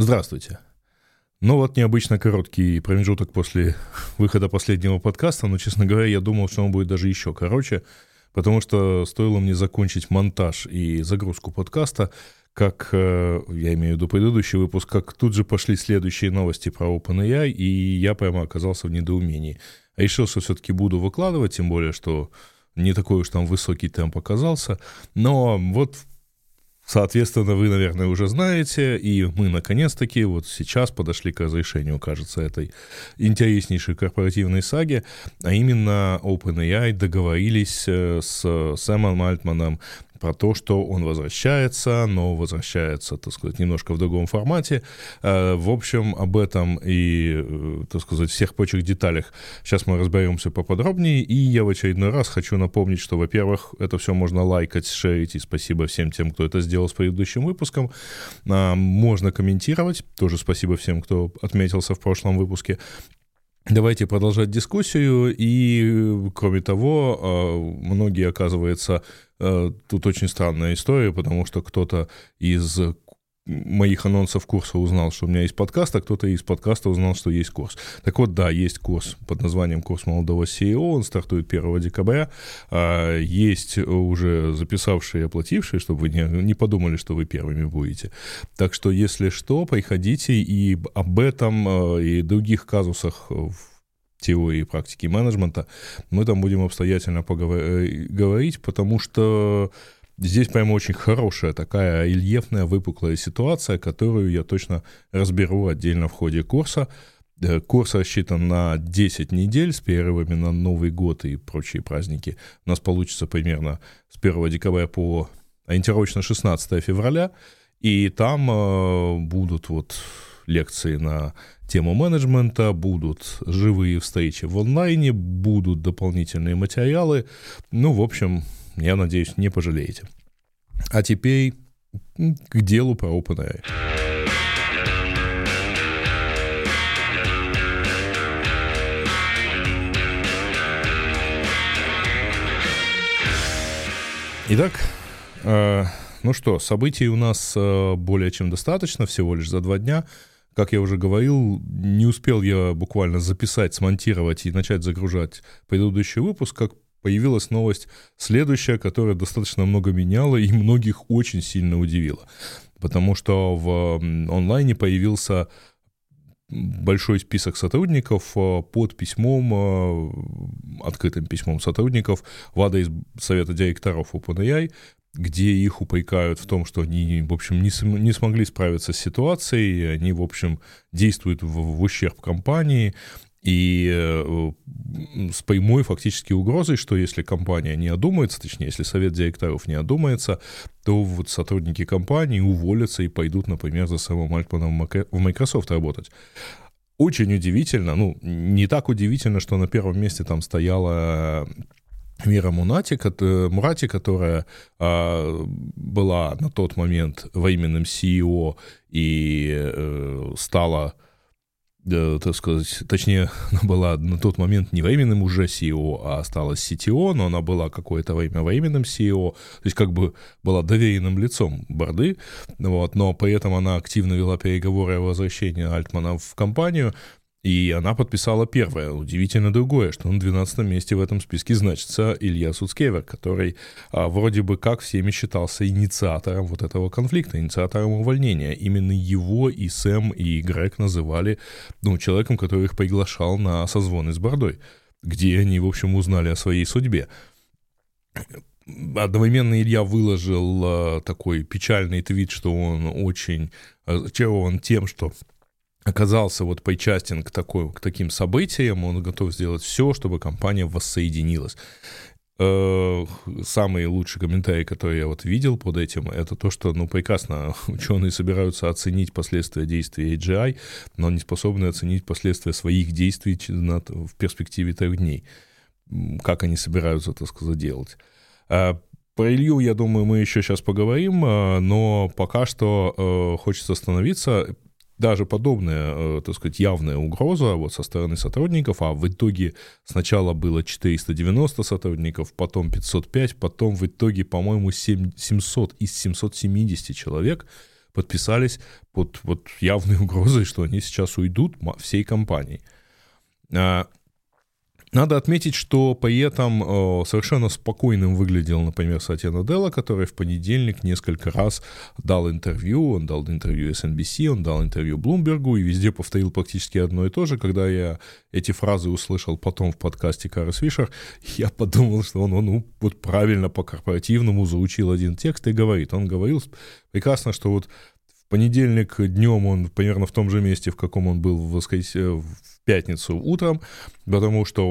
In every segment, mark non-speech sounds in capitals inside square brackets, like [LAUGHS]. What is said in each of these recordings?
Здравствуйте. Ну вот необычно короткий промежуток после [LAUGHS] выхода последнего подкаста, но, честно говоря, я думал, что он будет даже еще короче, потому что стоило мне закончить монтаж и загрузку подкаста, как, э, я имею в виду предыдущий выпуск, как тут же пошли следующие новости про OpenAI, и я прямо оказался в недоумении. Решил, что все-таки буду выкладывать, тем более, что не такой уж там высокий темп оказался. Но вот Соответственно, вы, наверное, уже знаете, и мы, наконец-таки, вот сейчас подошли к разрешению, кажется, этой интереснейшей корпоративной саги, а именно OpenAI договорились э, с Сэмом Альтманом про то, что он возвращается, но возвращается, так сказать, немножко в другом формате. Э, в общем, об этом и, э, так сказать, всех прочих деталях сейчас мы разберемся поподробнее. И я в очередной раз хочу напомнить, что, во-первых, это все можно лайкать, шерить, и спасибо всем тем, кто это сделал с предыдущим выпуском. А, можно комментировать, тоже спасибо всем, кто отметился в прошлом выпуске. Давайте продолжать дискуссию. И, кроме того, а, многие, оказывается, Э, тут очень странная история, потому что кто-то из моих анонсов курса узнал, что у меня есть подкаст, а кто-то из подкаста узнал, что есть курс. Так вот, да, есть курс под названием «Курс молодого CEO», он стартует 1 декабря. А, есть уже записавшие и оплатившие, чтобы вы не, не подумали, что вы первыми будете. Так что, если что, приходите и об этом э, и других казусах в теории и практики менеджмента, мы там будем обстоятельно поговорить, э, потому что здесь прямо очень хорошая такая рельефная, выпуклая ситуация, которую я точно разберу отдельно в ходе курса. Э, курс рассчитан на 10 недель с перерывами на Новый год и прочие праздники. У нас получится примерно с 1 декабря по ориентировочно 16 февраля. И там э, будут вот лекции на тему менеджмента, будут живые встречи в онлайне, будут дополнительные материалы. Ну, в общем, я надеюсь, не пожалеете. А теперь к делу про OpenAI. Итак, э, ну что, событий у нас э, более чем достаточно, всего лишь за два дня. Как я уже говорил, не успел я буквально записать, смонтировать и начать загружать предыдущий выпуск, как появилась новость следующая, которая достаточно много меняла и многих очень сильно удивила. Потому что в онлайне появился большой список сотрудников э, под письмом, э, открытым письмом сотрудников ВАДА из Совета директоров OpenAI, где их упрекают в том, что они, в общем, не, см- не смогли справиться с ситуацией, они, в общем, действуют в, в ущерб компании, и э, с прямой фактически угрозой, что если компания не одумается, точнее, если совет директоров не одумается, то вот сотрудники компании уволятся и пойдут, например, за Сэмом Альтманом в Microsoft работать. Очень удивительно, ну, не так удивительно, что на первом месте там стояла Мира Мунати, Мурати, которая а, была на тот момент временным CEO и э, стала, э, так сказать, точнее, [LAUGHS] она была на тот момент не временным уже CEO, а осталась CTO, но она была какое-то время временным CEO, то есть как бы была доверенным лицом Борды, вот, но при этом она активно вела переговоры о возвращении Альтмана в компанию, и она подписала первое. Удивительно другое, что на 12 месте в этом списке значится Илья Суцкевер, который а, вроде бы как всеми считался инициатором вот этого конфликта, инициатором увольнения. Именно его и Сэм, и Грег называли ну, человеком, который их приглашал на созвоны с Бордой, где они, в общем, узнали о своей судьбе. Одновременно Илья выложил а, такой печальный твит, что он очень очарован тем, что оказался вот причастен к, такой, к таким событиям, он готов сделать все, чтобы компания воссоединилась. Э, самый лучший комментарий, который я вот видел под этим, это то, что, ну, прекрасно, [LAUGHS] ученые собираются оценить последствия действий AGI, но не способны оценить последствия своих действий в перспективе трех дней. Как они собираются, так сказать, делать. А про Илью, я думаю, мы еще сейчас поговорим, э, но пока что э, хочется остановиться даже подобная, э, так сказать, явная угроза вот со стороны сотрудников, а в итоге сначала было 490 сотрудников, потом 505, потом в итоге, по-моему, 700 из 770 человек подписались под вот явной [LAUGHS] угрозой, что они сейчас уйдут всей компанией. Надо отметить, что поэтом э, совершенно спокойным выглядел, например, Сатья Наделла, который в понедельник несколько раз дал интервью. Он дал интервью SNBC, он дал интервью Блумбергу и везде повторил практически одно и то же. Когда я эти фразы услышал потом в подкасте Карас Фишер, [LAUGHS] я подумал, что он, он ну, вот правильно по-корпоративному заучил один текст и говорит. Он говорил прекрасно, что вот понедельник днем он примерно в том же месте, в каком он был в, воскрес... в пятницу утром, потому что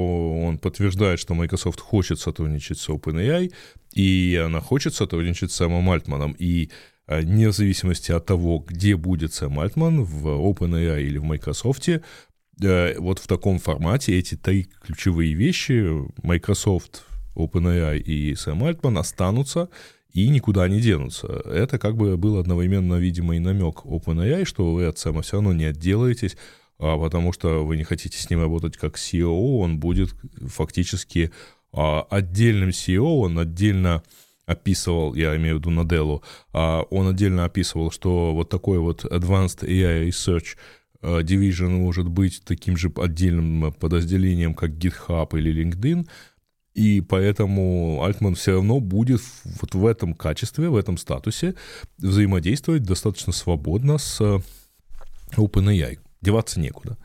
он подтверждает, что Microsoft хочет сотрудничать с OpenAI, и она хочет сотрудничать с Сэмом Альтманом. И а, не в зависимости от того, где будет Сэм Альтман, в OpenAI или в Microsoft, э, вот в таком формате эти три ключевые вещи, Microsoft, OpenAI и Сэм Альтман, останутся и никуда не денутся. Это как бы был одновременно, видимо, и намек OpenAI, что вы от Сэма все равно не отделаетесь, а потому что вы не хотите с ним работать как CEO, он будет фактически а, отдельным CEO, он отдельно описывал, я имею в виду Наделу, а, он отдельно описывал, что вот такой вот Advanced AI Research а, Division может быть таким же отдельным подразделением, как GitHub или LinkedIn, и поэтому Альтман все равно будет вот в этом качестве, в этом статусе взаимодействовать достаточно свободно с OpenAI деваться некуда.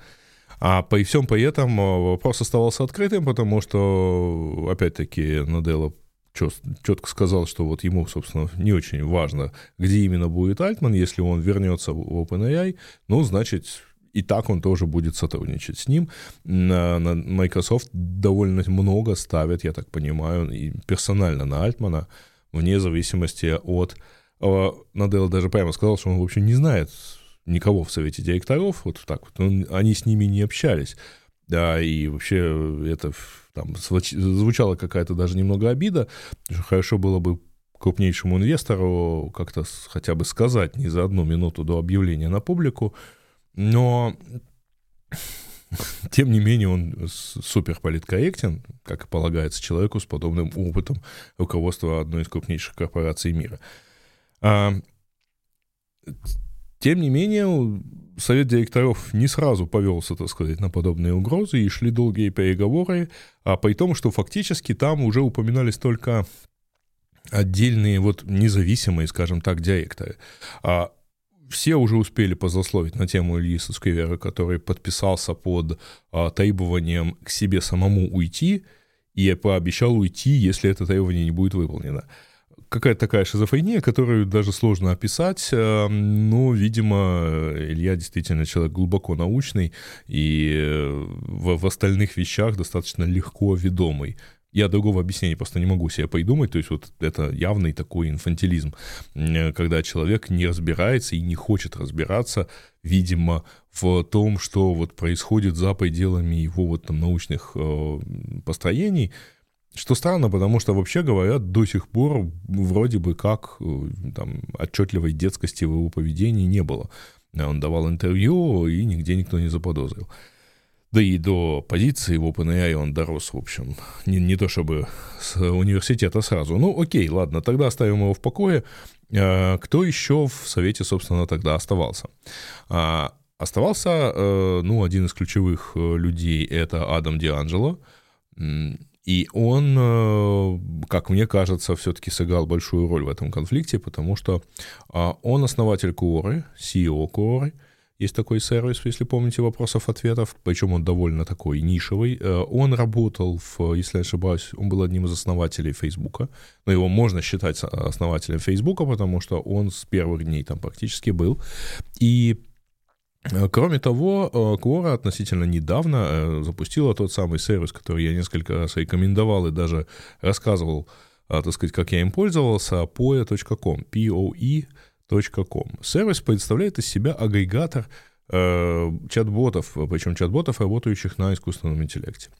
А по всем при этом вопрос оставался открытым, потому что, опять-таки, Наделла четко сказал, что вот ему, собственно, не очень важно, где именно будет Альтман, если он вернется в OpenAI, ну, значит, и так он тоже будет сотрудничать с ним. На, Microsoft довольно много ставят, я так понимаю, и персонально на Альтмана, вне зависимости от... Наделла даже прямо сказал, что он, в общем, не знает, никого в совете директоров, вот так вот, он, они с ними не общались. Да, и вообще это там звучала какая-то даже немного обида. Хорошо было бы крупнейшему инвестору как-то хотя бы сказать не за одну минуту до объявления на публику, но тем не менее он супер политкорректен, как и полагается человеку с подобным опытом руководства одной из крупнейших корпораций мира. А, тем не менее, совет директоров не сразу повелся, так сказать, на подобные угрозы, и шли долгие переговоры, а при том, что фактически там уже упоминались только отдельные, вот независимые, скажем так, директоры. А все уже успели позасловить на тему Ильи Сквера, который подписался под а, требованием к себе самому уйти, и пообещал уйти, если это требование не будет выполнено какая-то такая шизофрения, которую даже сложно описать, э, но, видимо, Илья действительно человек глубоко научный и э, в, в остальных вещах достаточно легко ведомый. Я другого объяснения просто не могу себе придумать, то есть вот это явный такой инфантилизм, э, когда человек не разбирается и не хочет разбираться, видимо, в том, что вот происходит за пределами его вот там научных э, построений, что странно, потому что, вообще говоря, до сих пор вроде бы как э, там, отчетливой детскости в его поведении не было. Он давал интервью, и нигде никто не заподозрил. Да и до позиции в OpenAI он дорос, в общем. Не, не то чтобы с университета сразу. Ну, окей, ладно, тогда оставим его в покое. А, кто еще в Совете, собственно, тогда оставался? А, оставался, э, ну, один из ключевых э, людей — это Адам Дианджело, и он, э, как мне кажется, все-таки сыграл большую роль в этом конфликте, потому что а, он основатель Куоры, CEO Куоры, есть такой сервис, если помните, вопросов-ответов, причем он довольно такой нишевый. Э, он работал, в, если я ошибаюсь, он был одним из основателей Фейсбука. Но его можно считать основателем Фейсбука, потому что он с первых дней там практически был. И Э, кроме того, Quora э, относительно недавно э, запустила тот самый сервис, который я несколько раз рекомендовал и даже рассказывал, так сказать, как я им пользовался, poe.com, poe.com. Сервис представляет из себя агрегатор чат-ботов, причем чат-ботов, работающих на искусственном интеллекте.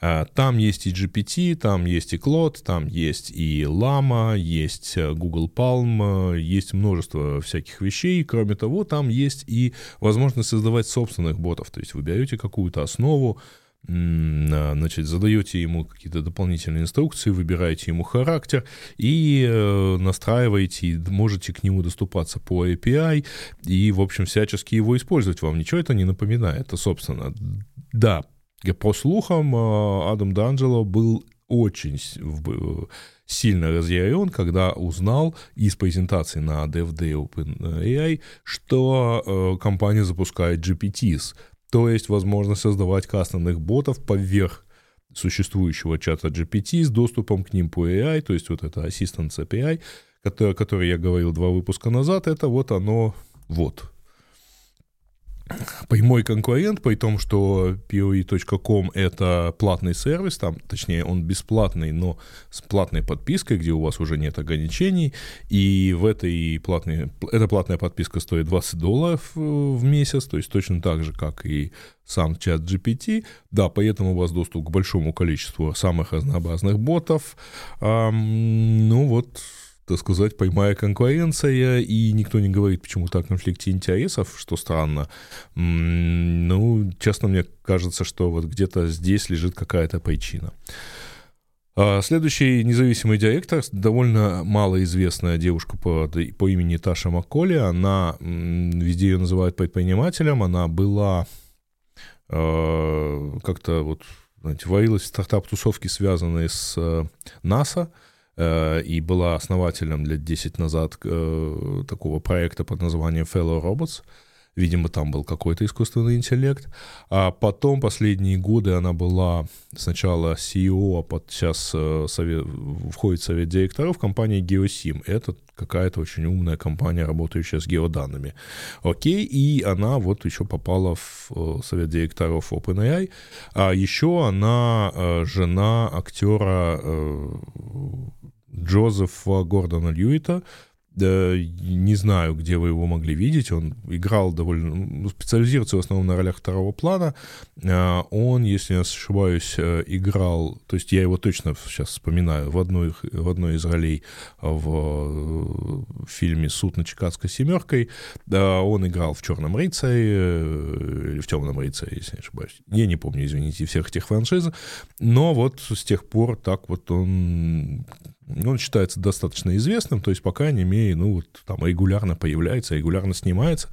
Э, там есть и GPT, там есть и Claude, там есть и Llama, есть э, Google Palm, э, есть множество всяких вещей. Кроме того, там есть и возможность создавать собственных ботов. То есть вы берете какую-то основу, значит, задаете ему какие-то дополнительные инструкции, выбираете ему характер и э, настраиваете, можете к нему доступаться по API и, в общем, всячески его использовать. Вам ничего это не напоминает. Это, собственно, да, по слухам, э, Адам Данджело был очень сильно разъярен, когда узнал из презентации на DevDay OpenAI, что э, компания запускает GPTs, то есть возможность создавать кастомных ботов поверх существующего чата GPT с доступом к ним по AI, то есть вот это Assistance API, который, который я говорил два выпуска назад, это вот оно вот прямой конкурент, при том, что POE.com это платный сервис, там, точнее, он бесплатный, но с платной подпиской, где у вас уже нет ограничений, и в этой платной, эта платная подписка стоит 20 долларов э, в месяц, то есть точно так же, как и сам чат GPT, да, поэтому у вас доступ к большому количеству самых разнообразных ботов, эм, ну вот, так сказать, прямая конкуренция, и никто не говорит почему-то о конфликте интересов, что странно. Ну, честно, мне кажется, что вот где-то здесь лежит какая-то причина. А, следующий независимый директор, довольно малоизвестная девушка по, по имени Таша Макколи, она, везде ее называют предпринимателем, она была э, как-то вот, знаете, варилась в стартап-тусовке, связанной с э, НАСА, Э, и была основателем лет 10 назад э, такого проекта под названием Fellow Robots. Видимо, там был какой-то искусственный интеллект. А потом, последние годы, она была сначала CEO, а под, сейчас э, совет, входит в совет директоров компании GeoSim. Это какая-то очень умная компания, работающая с геоданными. Окей, и она вот еще попала в совет директоров OpenAI. А еще она жена актера Джозефа Гордона Льюита. Не знаю, где вы его могли видеть. Он играл довольно... Ну, специализируется в основном на ролях второго плана. А, он, если я ошибаюсь, э, играл... То есть я его точно сейчас вспоминаю в одной, в одной из ролей в э, фильме «Суд на Чикагской семеркой». Он играл в «Черном рыцаре» э, или в «Темном рыцаре», если не ошибаюсь. Я не помню, извините, всех этих франшиз. Но вот с тех пор так вот он он считается достаточно известным, то есть, по крайней мере, ну, вот там регулярно появляется, регулярно снимается.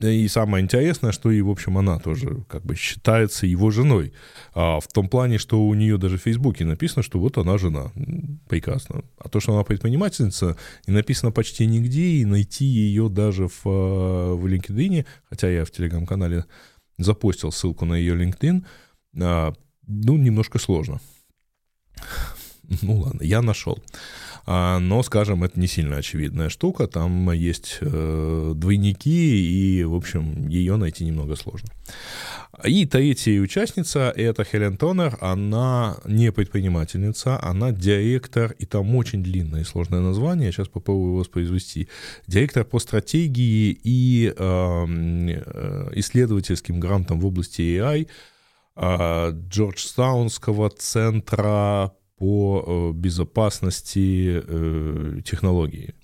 И самое интересное, что и, в общем, она тоже как бы считается его женой. А в том плане, что у нее даже в Фейсбуке написано, что вот она жена. Прекрасно. А то, что она предпринимательница, не написано почти нигде, и найти ее даже в, в LinkedIn, хотя я в телеграм-канале запостил ссылку на ее LinkedIn, а, ну, немножко сложно. [LAUGHS] Ну ладно, я нашел. А, но, скажем, это не сильно очевидная штука. Там есть э, двойники, и, в общем, ее найти немного сложно. И третья участница — это Хелен Тонер. Она не предпринимательница, она директор, и там очень длинное и сложное название, сейчас попробую его воспроизвести. Директор по стратегии и эм, э, исследовательским грантам в области AI э, Джорджтаунского центра по э, безопасности э, технологии.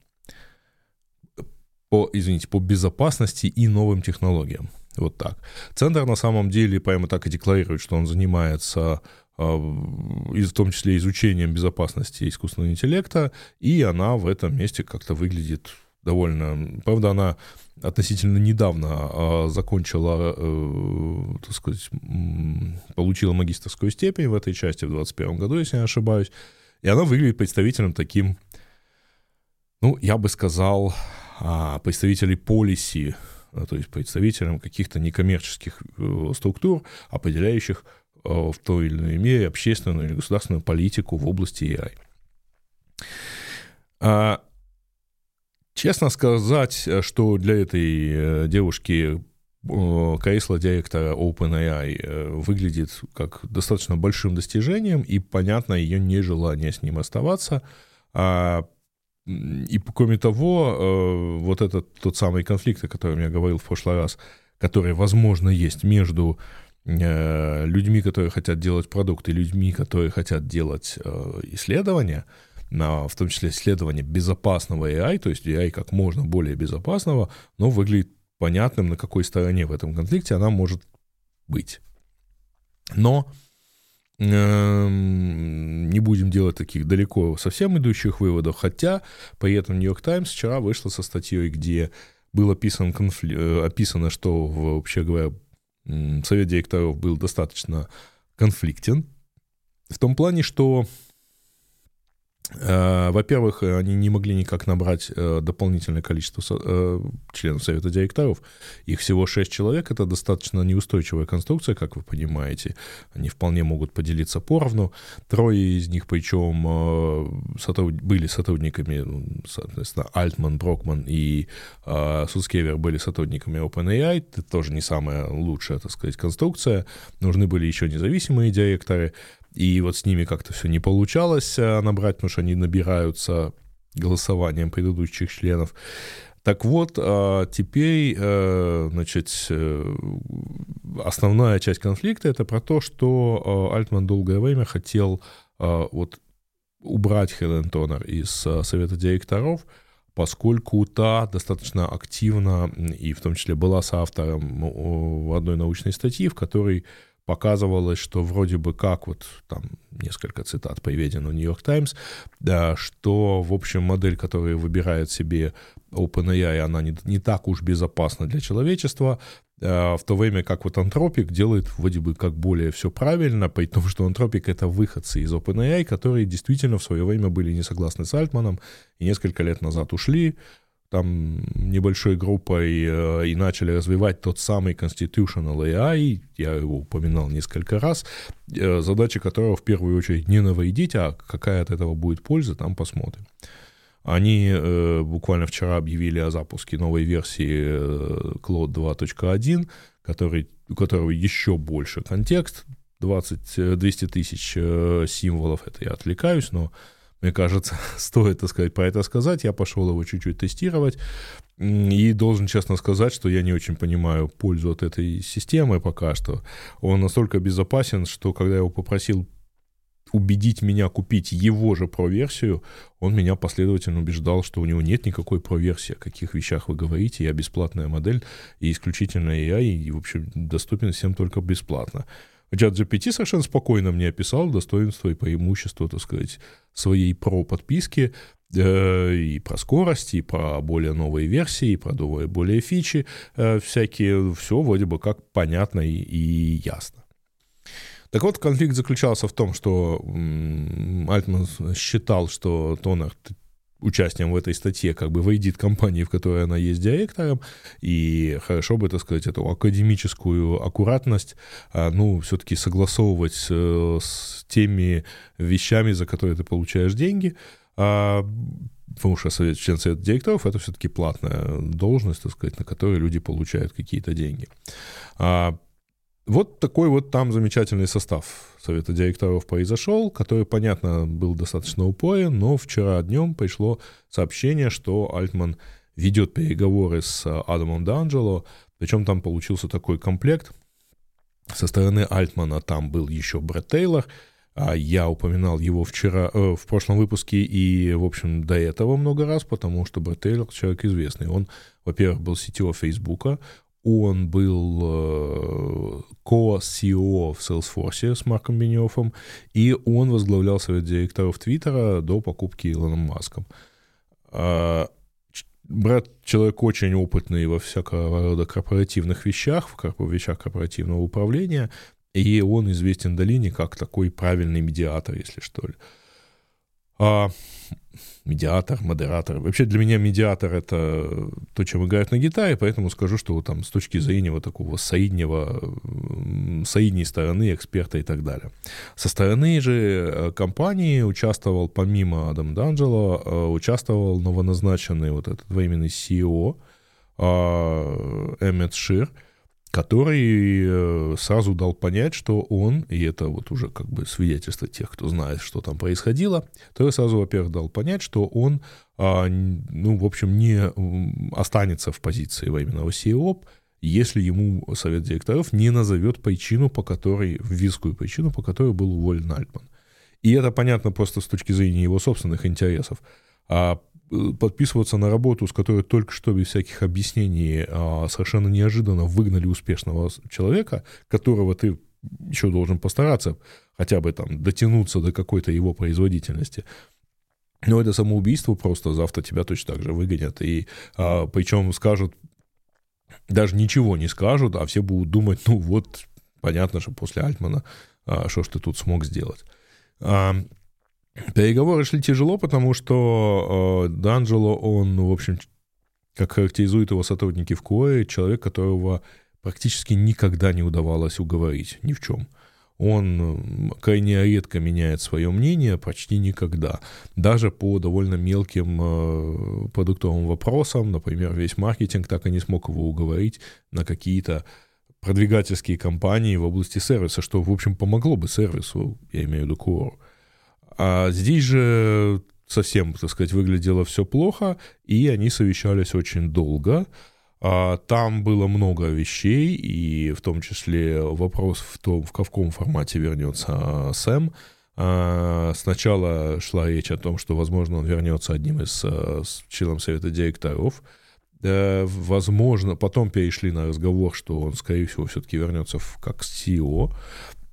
По, извините, по безопасности и новым технологиям. Вот так. Центр на самом деле прямо так и декларирует, что он занимается э, в том числе изучением безопасности искусственного интеллекта, и она в этом месте как-то выглядит довольно... Правда, она относительно недавно а, закончила, э, так сказать, получила магистрскую степень в этой части в 2021 году, если я не ошибаюсь. И она выглядит представителем таким, ну, я бы сказал, а, представителей полиси, а, то есть представителем каких-то некоммерческих э, структур, определяющих э, в той или иной мере общественную или государственную политику в области AI. Честно сказать, э, что для этой э, девушки э, кресло директора OpenAI выглядит как достаточно большим достижением, и понятно ее нежелание с ним оставаться. А, и кроме того, вот этот тот самый конфликт, о котором я говорил в прошлый раз, который, возможно, есть между людьми, которые хотят делать продукты, и людьми, которые хотят делать исследования – в том числе исследование безопасного AI, то есть AI как можно более безопасного, но выглядит понятным, на какой стороне в этом конфликте она может быть. Но эм, не будем делать таких далеко совсем идущих выводов, хотя при этом Нью-Йорк Таймс вчера вышла со статьей, где было описан конфли... Э, описано, что, вообще говоря, совет директоров был достаточно конфликтен, в том плане, что во-первых, они не могли никак набрать э, дополнительное количество э, членов Совета директоров. Их всего шесть человек. Это достаточно неустойчивая конструкция, как вы понимаете. Они вполне могут поделиться поровну. Трое из них, причем, были сотрудниками, ну, соответственно, Альтман, Брокман и Сускевер были сотрудниками OpenAI. Это тоже не самая лучшая, так сказать, конструкция. Нужны были еще независимые директоры. И вот с ними как-то все не получалось э, набрать, потому что они набираются голосованием предыдущих членов. Так вот, э, теперь, э, значит, основная часть конфликта это про то, что Альтман долгое время хотел вот убрать Хелен Тонер из совета директоров, поскольку та достаточно активно и в том числе была соавтором в одной научной статьи, в которой показывалось, что вроде бы как, вот там несколько цитат приведено в Нью-Йорк Таймс, да, что, в общем, модель, которая выбирает себе OpenAI, она не, не так уж безопасна для человечества, а, в то время как вот Антропик делает вроде бы как более все правильно, при том, что Антропик — это выходцы из OpenAI, которые действительно в свое время были не согласны с Альтманом и несколько лет назад ушли, там небольшой группой э, и начали развивать тот самый Constitutional AI, я его упоминал несколько раз, э, задача которого в первую очередь не навредить, а какая от этого будет польза, там посмотрим. Они э, буквально вчера объявили о запуске новой версии Cloud 2.1, который, у которого еще больше контекст, 20, 200 тысяч символов, это я отвлекаюсь, но мне кажется, [LAUGHS] стоит, так сказать, про это сказать. Я пошел его чуть-чуть тестировать. И должен честно сказать, что я не очень понимаю пользу от этой системы пока что. Он настолько безопасен, что когда я его попросил убедить меня купить его же про-версию, он меня последовательно убеждал, что у него нет никакой про-версии, о каких вещах вы говорите, я бесплатная модель, и исключительно AI, и, в общем, доступен всем только бесплатно. Чат GPT совершенно спокойно мне описал достоинства и преимущества, так сказать, своей про подписки, э, и про скорость, и про более новые версии, и про новые более фичи э, всякие. Все вроде бы как понятно и, и ясно. Так вот, конфликт заключался в том, что Альтман считал, что Тонер участием в этой статье как бы войдет компании, в которой она есть директором, и хорошо бы, так сказать, эту академическую аккуратность, а, ну, все-таки согласовывать э, с теми вещами, за которые ты получаешь деньги, а, потому что совет, член совета директоров — это все-таки платная должность, так сказать, на которой люди получают какие-то деньги. Вот такой вот там замечательный состав совета директоров произошел, который, понятно, был достаточно упоен, но вчера днем пришло сообщение, что Альтман ведет переговоры с Адамом Данджело, причем там получился такой комплект. Со стороны Альтмана там был еще Брэд Тейлор, а я упоминал его вчера, э, в прошлом выпуске и, в общем, до этого много раз, потому что Брэд Тейлор человек известный. Он, во-первых, был CTO Фейсбука, он был э, ко-CEO в Salesforce с Марком Бенioffом, и он возглавлял совет директоров Твиттера до покупки Илоном Маском. А, Брат человек очень опытный во всякого рода корпоративных вещах, в вещах корпоративного управления, и он известен долине как такой правильный медиатор, если что ли. А, медиатор, модератор. Вообще для меня медиатор — это то, чем играют на гитаре, поэтому скажу, что там с точки зрения такого соиднего, соидней стороны эксперта и так далее. Со стороны же э, компании участвовал, помимо Адам Данджело, э, участвовал новоназначенный вот этот временный CEO а, Эммет Шир — который э, сразу дал понять, что он, и это вот уже как бы свидетельство тех, кто знает, что там происходило, то сразу, во-первых, дал понять, что он, а, ну, в общем, не останется в позиции временного CEO, если ему совет директоров не назовет причину, по которой, вискую причину, по которой был уволен Альтман. И это понятно просто с точки зрения его собственных интересов. А подписываться на работу, с которой только что без всяких объяснений а, совершенно неожиданно выгнали успешного человека, которого ты еще должен постараться хотя бы там дотянуться до какой-то его производительности. Но это самоубийство просто завтра тебя точно так же выгонят. И а, причем скажут, даже ничего не скажут, а все будут думать, ну вот, понятно, что после Альтмана, а, что ж ты тут смог сделать. А, переговоры шли тяжело, потому что а, Данджело, он, в общем, как характеризуют его сотрудники в КУЭ, человек, которого практически никогда не удавалось уговорить ни в чем. Он крайне редко меняет свое мнение, почти никогда. Даже по довольно мелким э, продуктовым вопросам, например, весь маркетинг так и не смог его уговорить на какие-то продвигательские кампании в области сервиса, что, в общем, помогло бы сервису, я имею в виду Core. А здесь же совсем, так сказать, выглядело все плохо, и они совещались очень долго. А, там было много вещей, и в том числе вопрос в том, в каком формате вернется а, Сэм. А, сначала шла речь о том, что, возможно, он вернется одним из членов совета директоров. Возможно, потом перешли на разговор, что он, скорее всего, все-таки вернется в, как CEO.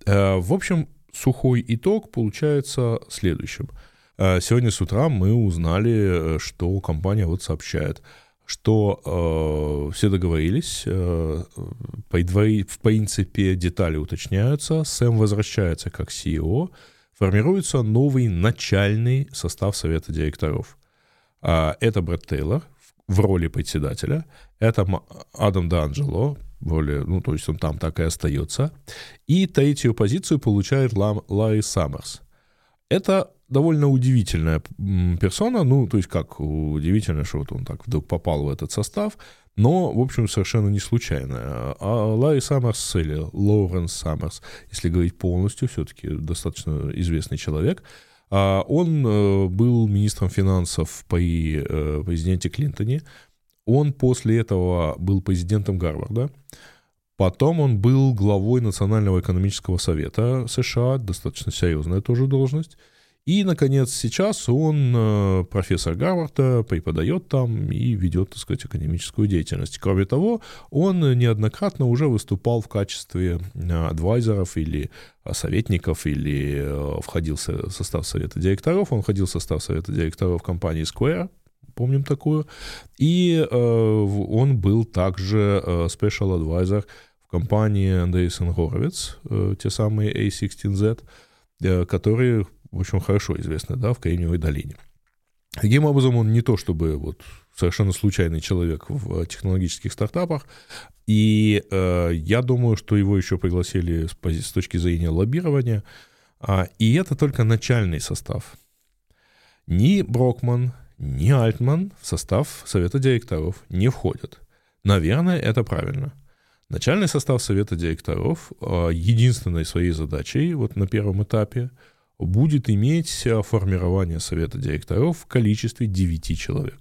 В общем, сухой итог получается следующим. Сегодня с утра мы узнали, что компания вот сообщает – что э, все договорились, э, в принципе детали уточняются, Сэм возвращается как CEO, формируется новый начальный состав совета директоров. Э, это Брэд Тейлор в роли председателя, это Адам Данджело, роли, ну, то есть он там так и остается, и третью позицию получает Ларри Саммерс. Это довольно удивительная персона, ну, то есть как удивительно, что вот он так вдруг попал в этот состав, но, в общем, совершенно не случайно. А Ларри Саммерс или Лоуренс Саммерс, если говорить полностью, все-таки достаточно известный человек, а он э, был министром финансов при э, президенте Клинтоне, он после этого был президентом Гарварда, Потом он был главой Национального экономического совета США, достаточно серьезная тоже должность. И, наконец, сейчас он э, профессор Гарварда, преподает там и ведет, так сказать, академическую деятельность. Кроме того, он неоднократно уже выступал в качестве э, адвайзеров или э, советников, или входил в состав совета директоров. Он входил в состав совета директоров компании Square, помним такую. И он был также special advisor в компании Andreessen Horowitz, те самые A16Z, которые в общем, хорошо известный, да, в Кремниевой долине. Таким образом, он не то чтобы вот совершенно случайный человек в технологических стартапах, и э, я думаю, что его еще пригласили с, с точки зрения лоббирования, а, и это только начальный состав. Ни Брокман, ни Альтман в состав совета директоров не входят. Наверное, это правильно. Начальный состав совета директоров э, единственной своей задачей вот на первом этапе – будет иметь э, формирование совета директоров в количестве 9 человек.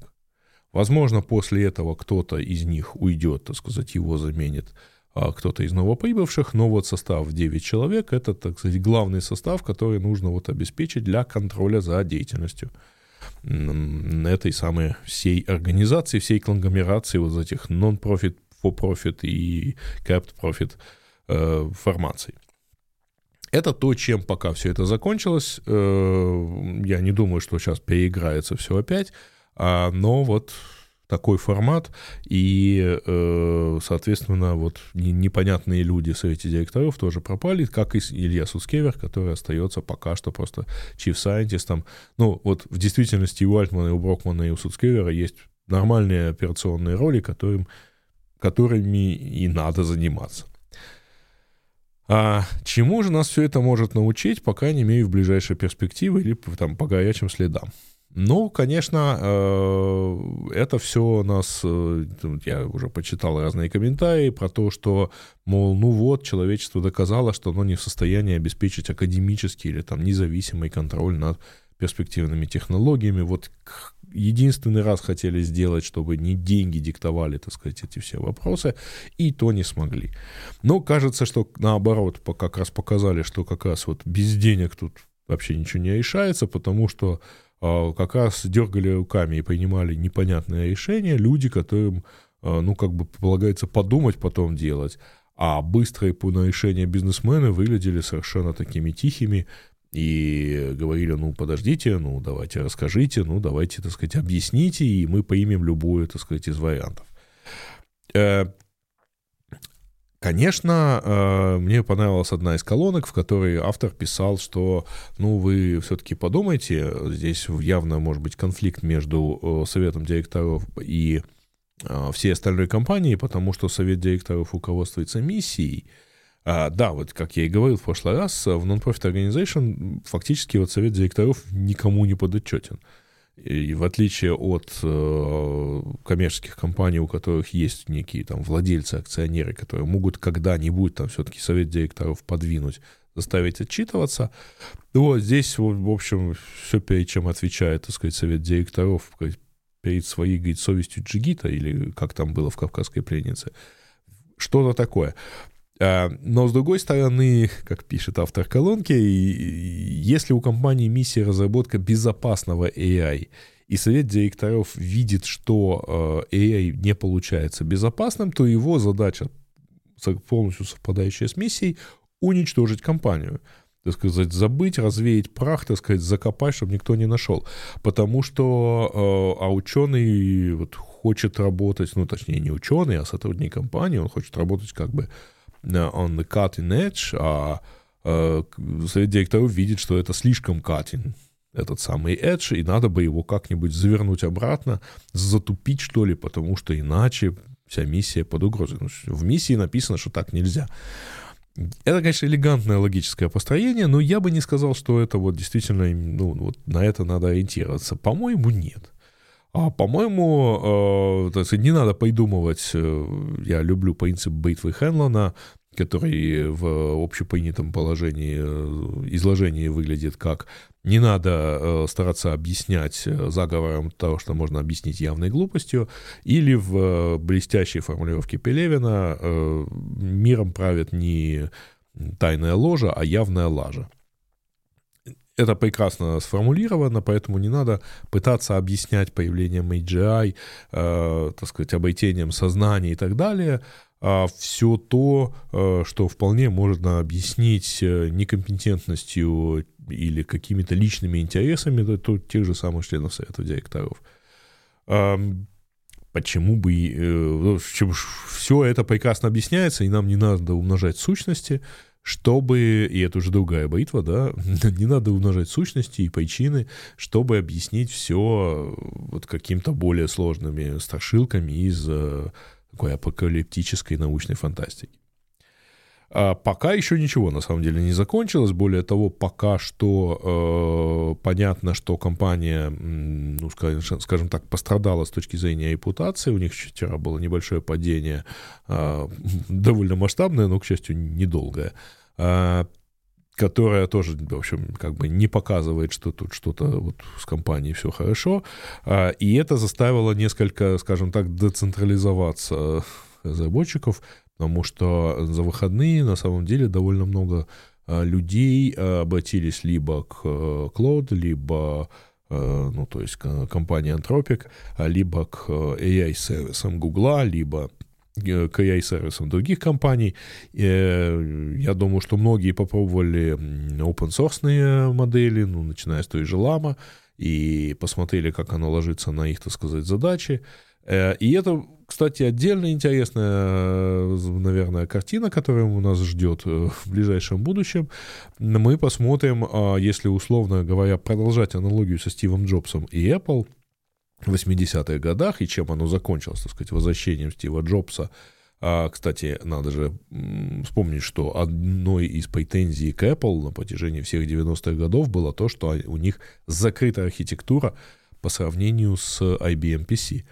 Возможно, после этого кто-то из них уйдет, так сказать, его заменит а кто-то из новоприбывших, но вот состав 9 человек – это, так сказать, главный состав, который нужно вот обеспечить для контроля за деятельностью этой самой всей организации, всей конгломерации вот этих non-profit, for-profit и capped-profit э, формаций. Это то, чем пока все это закончилось. Э, я не думаю, что сейчас переиграется все опять, а, но вот такой формат, и, э, соответственно, вот непонятные люди совете директоров тоже пропали, как и Илья Суцкевер, который остается пока что просто scientist. Ну, вот в действительности у Альтмана, и у Брокмана, и у Суцкевера есть нормальные операционные роли, которым, которыми и надо заниматься. А чему же нас все это может научить, пока не имею в ближайшей перспективе или там, по горячим следам? Ну, конечно, э, это все нас, э, я уже почитал разные комментарии про то, что, мол, ну вот, человечество доказало, что оно не в состоянии обеспечить академический или там независимый контроль над перспективными технологиями. Вот единственный раз хотели сделать, чтобы не деньги диктовали, так сказать, эти все вопросы, и то не смогли. Но кажется, что наоборот, как раз показали, что как раз вот без денег тут вообще ничего не решается, потому что как раз дергали руками и принимали непонятное решение люди, которым, э, ну, как бы полагается подумать, потом делать. А быстрые на решение бизнесмены выглядели совершенно такими тихими и говорили, ну, подождите, ну, давайте расскажите, ну, давайте, так сказать, объясните, и мы примем любую, так сказать, из вариантов. Э, конечно, э, мне понравилась одна из колонок, в которой автор писал, что, ну, вы все-таки подумайте, здесь явно может быть конфликт между э, советом директоров и всей остальной компании, потому что совет директоров руководствуется миссией, а, да, вот как я и говорил в прошлый раз, в Non-Profit Organization фактически вот совет директоров никому не подотчетен. И в отличие от э, коммерческих компаний, у которых есть некие там владельцы, акционеры, которые могут когда-нибудь там все-таки совет директоров подвинуть, заставить отчитываться, вот здесь, в общем, все перед чем отвечает, так сказать, совет директоров перед своей, говорит, совестью джигита, или как там было в «Кавказской пленнице», что-то такое. А, но, с другой стороны, как пишет автор колонки, если у компании миссия разработка безопасного AI, и совет директоров видит, что а, AI не получается безопасным, то его задача, полностью совпадающая с миссией, уничтожить компанию так сказать, забыть, развеять прах, так сказать, закопать, чтобы никто не нашел. Потому что а ученый вот хочет работать, ну, точнее, не ученый, а сотрудник компании, он хочет работать как бы on the cutting edge, а совет директоров видит, что это слишком cutting, этот самый edge, и надо бы его как-нибудь завернуть обратно, затупить, что ли, потому что иначе вся миссия под угрозой. Ну, в миссии написано, что так нельзя. Это, конечно, элегантное логическое построение, но я бы не сказал, что это вот действительно, ну, вот на это надо ориентироваться. По-моему, нет. А, по-моему, э, не надо придумывать, э, я люблю принцип битвы Хенлона, который в общепринятом положении, э, изложении выглядит как не надо э, стараться объяснять заговором то, что можно объяснить явной глупостью, или в блестящей формулировке Пелевина миром правит не тайная ложа, а явная лажа это прекрасно сформулировано, поэтому не надо пытаться объяснять появлением AGI, э, так сказать, обретением сознания и так далее, а все то, э, что вполне можно объяснить э, некомпетентностью или какими-то личными интересами то, тех же самых членов совета директоров. Почему бы... Э, все это прекрасно объясняется, и нам не надо умножать сущности, чтобы, и это уже другая битва, да, [LAUGHS] не надо умножать сущности и причины, чтобы объяснить все вот каким-то более сложными страшилками из э, такой апокалиптической научной фантастики. А пока еще ничего на самом деле не закончилось. Более того, пока что э, понятно, что компания, ну, скажем, так, пострадала с точки зрения репутации. У них вчера было небольшое падение, э, [LAUGHS] довольно масштабное, но, к счастью, недолгое. Э, которая тоже, в общем, как бы не показывает, что тут что-то вот с компанией все хорошо. А, и это заставило несколько, скажем так, децентрализоваться [LAUGHS] разработчиков, потому что за выходные на самом деле довольно много а, людей а, обратились либо к Cloud, либо ну, то есть к компании Anthropic, либо к AI-сервисам Google, либо к AI-сервисам других компаний. Э, я думаю, что многие попробовали open source модели, ну, начиная с той же Lama, и посмотрели, как оно ложится на их, так сказать, задачи. Э, и это, кстати, отдельно интересная, наверное, картина, которая у нас ждет э, в ближайшем будущем. Мы посмотрим, а, если, условно говоря, продолжать аналогию со Стивом Джобсом и Apple — 80-х годах, и чем оно закончилось, так сказать, возвращением Стива Джобса. А, кстати, надо же вспомнить, что одной из претензий к Apple на протяжении всех 90-х годов было то, что у них закрытая архитектура по сравнению с IBM PC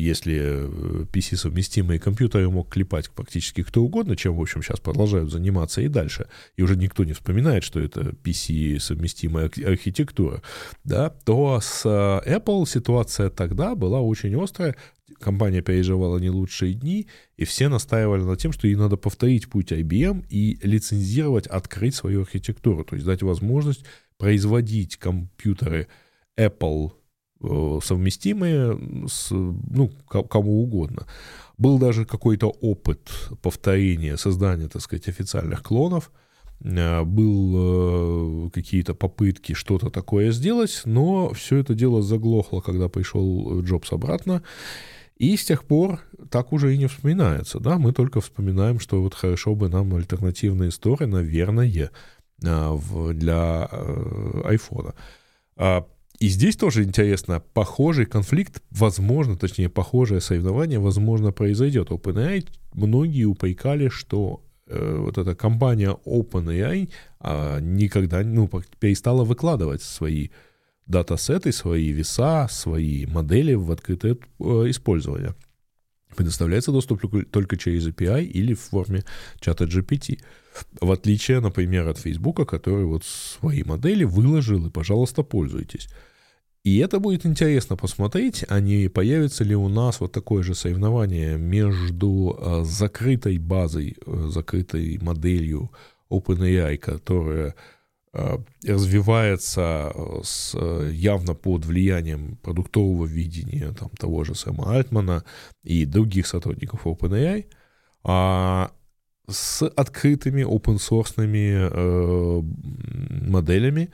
если PC-совместимые э, компьютеры мог клепать практически кто угодно, чем, в общем, сейчас продолжают заниматься и дальше, и уже никто не вспоминает, что это PC-совместимая архитектура, да, то с э, Apple ситуация тогда была очень острая, компания переживала не лучшие дни, и все настаивали на тем, что ей надо повторить путь IBM и лицензировать, открыть свою архитектуру, то есть дать возможность производить компьютеры Apple совместимые с, ну, кому угодно. Был даже какой-то опыт повторения, создания, так сказать, официальных клонов, был какие-то попытки что-то такое сделать, но все это дело заглохло, когда пришел Джобс обратно, и с тех пор так уже и не вспоминается, да, мы только вспоминаем, что вот хорошо бы нам альтернативные истории, наверное, для айфона. И здесь тоже интересно, похожий конфликт, возможно, точнее, похожее соревнование, возможно, произойдет. OpenAI многие упрекали, что э, вот эта компания OpenAI э, никогда ну, перестала выкладывать свои датасеты, свои веса, свои модели в открытое э, использование. Предоставляется доступ только через API или в форме чата GPT. В отличие, например, от Facebook, который вот свои модели выложил, и, пожалуйста, пользуйтесь. И это будет интересно посмотреть, а не появится ли у нас вот такое же соревнование между э, закрытой базой, э, закрытой моделью OpenAI, которая развивается э, с, э, явно под влиянием продуктового видения там, того же Сэма Альтмана и других сотрудников OpenAI, а с открытыми open-source э, моделями,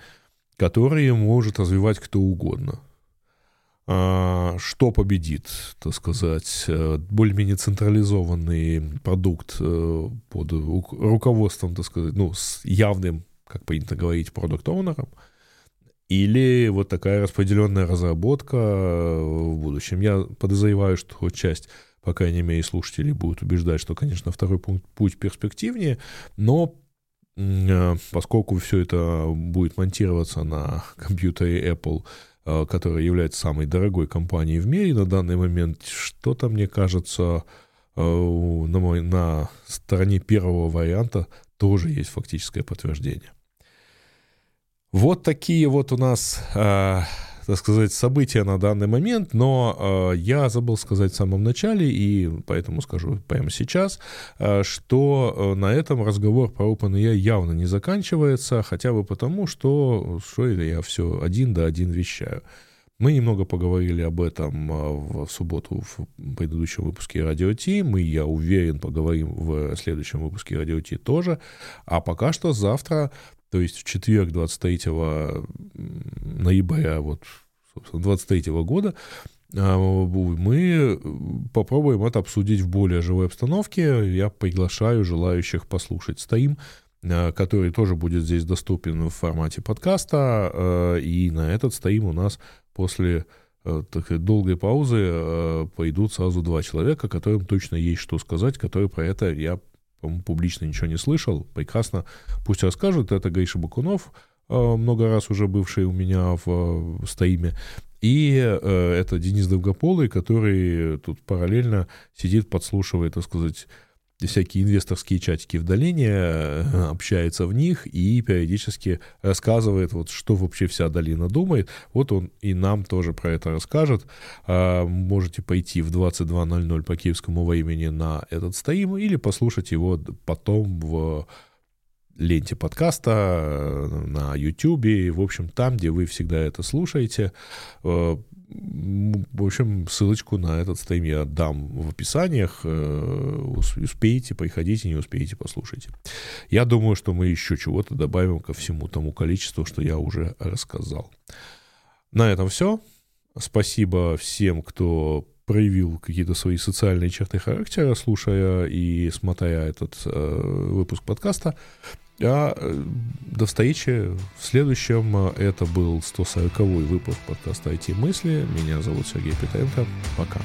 которые может развивать кто угодно. А, что победит, так сказать, более-менее централизованный продукт под руководством, так сказать, ну, с явным как принято говорить, продукт-оунером, или вот такая распределенная разработка э, в будущем. Я подозреваю, что часть, по крайней мере, слушателей будет убеждать, что, конечно, второй пункт, путь перспективнее, но э, поскольку все это будет монтироваться на компьютере Apple, э, которая является самой дорогой компанией в мире на данный момент, что-то, мне кажется, на, мой, на стороне первого варианта тоже есть фактическое подтверждение. Вот такие вот у нас, э, так сказать, события на данный момент, но э, я забыл сказать в самом начале, и поэтому скажу прямо сейчас, э, что э, на этом разговор про OpenAI явно не заканчивается, хотя бы потому, что, что это я все один да один вещаю. Мы немного поговорили об этом в субботу в предыдущем выпуске Радио Ти. Мы, я уверен, поговорим в следующем выпуске Радио Ти тоже. А пока что завтра то есть в четверг 23 ноября вот, 23 года а, мы попробуем это обсудить в более живой обстановке. Я приглашаю желающих послушать стрим, а, который тоже будет здесь доступен в формате подкаста. А, и на этот стрим у нас после такой долгой паузы пойдут сразу два человека, которым точно есть что сказать, которые про это я по-моему, публично ничего не слышал, прекрасно, пусть расскажут. Это Гриша Бакунов, э, много раз уже бывший у меня в стриме, и э, это Денис Довгополый, который тут параллельно сидит, подслушивает, так сказать, всякие инвесторские чатики в долине, э, общается в них и периодически рассказывает, вот, что вообще вся долина думает. Вот он и нам тоже про это расскажет. А, можете пойти в 22.00 по киевскому времени на этот стрим или послушать его потом в ленте подкаста, э, на YouTube, в общем, там, где вы всегда это слушаете. В общем, ссылочку на этот стрим я дам в описаниях. Э, успеете, приходите, не успеете, послушайте. Я думаю, что мы еще чего-то добавим ко всему тому количеству, что я уже рассказал. На этом все. Спасибо всем, кто проявил какие-то свои социальные черты характера, слушая и смотря этот э, выпуск подкаста. А э, до встречи в следующем. Это был 140-й выпуск подкаста IT-мысли. Меня зовут Сергей Петренко. Пока.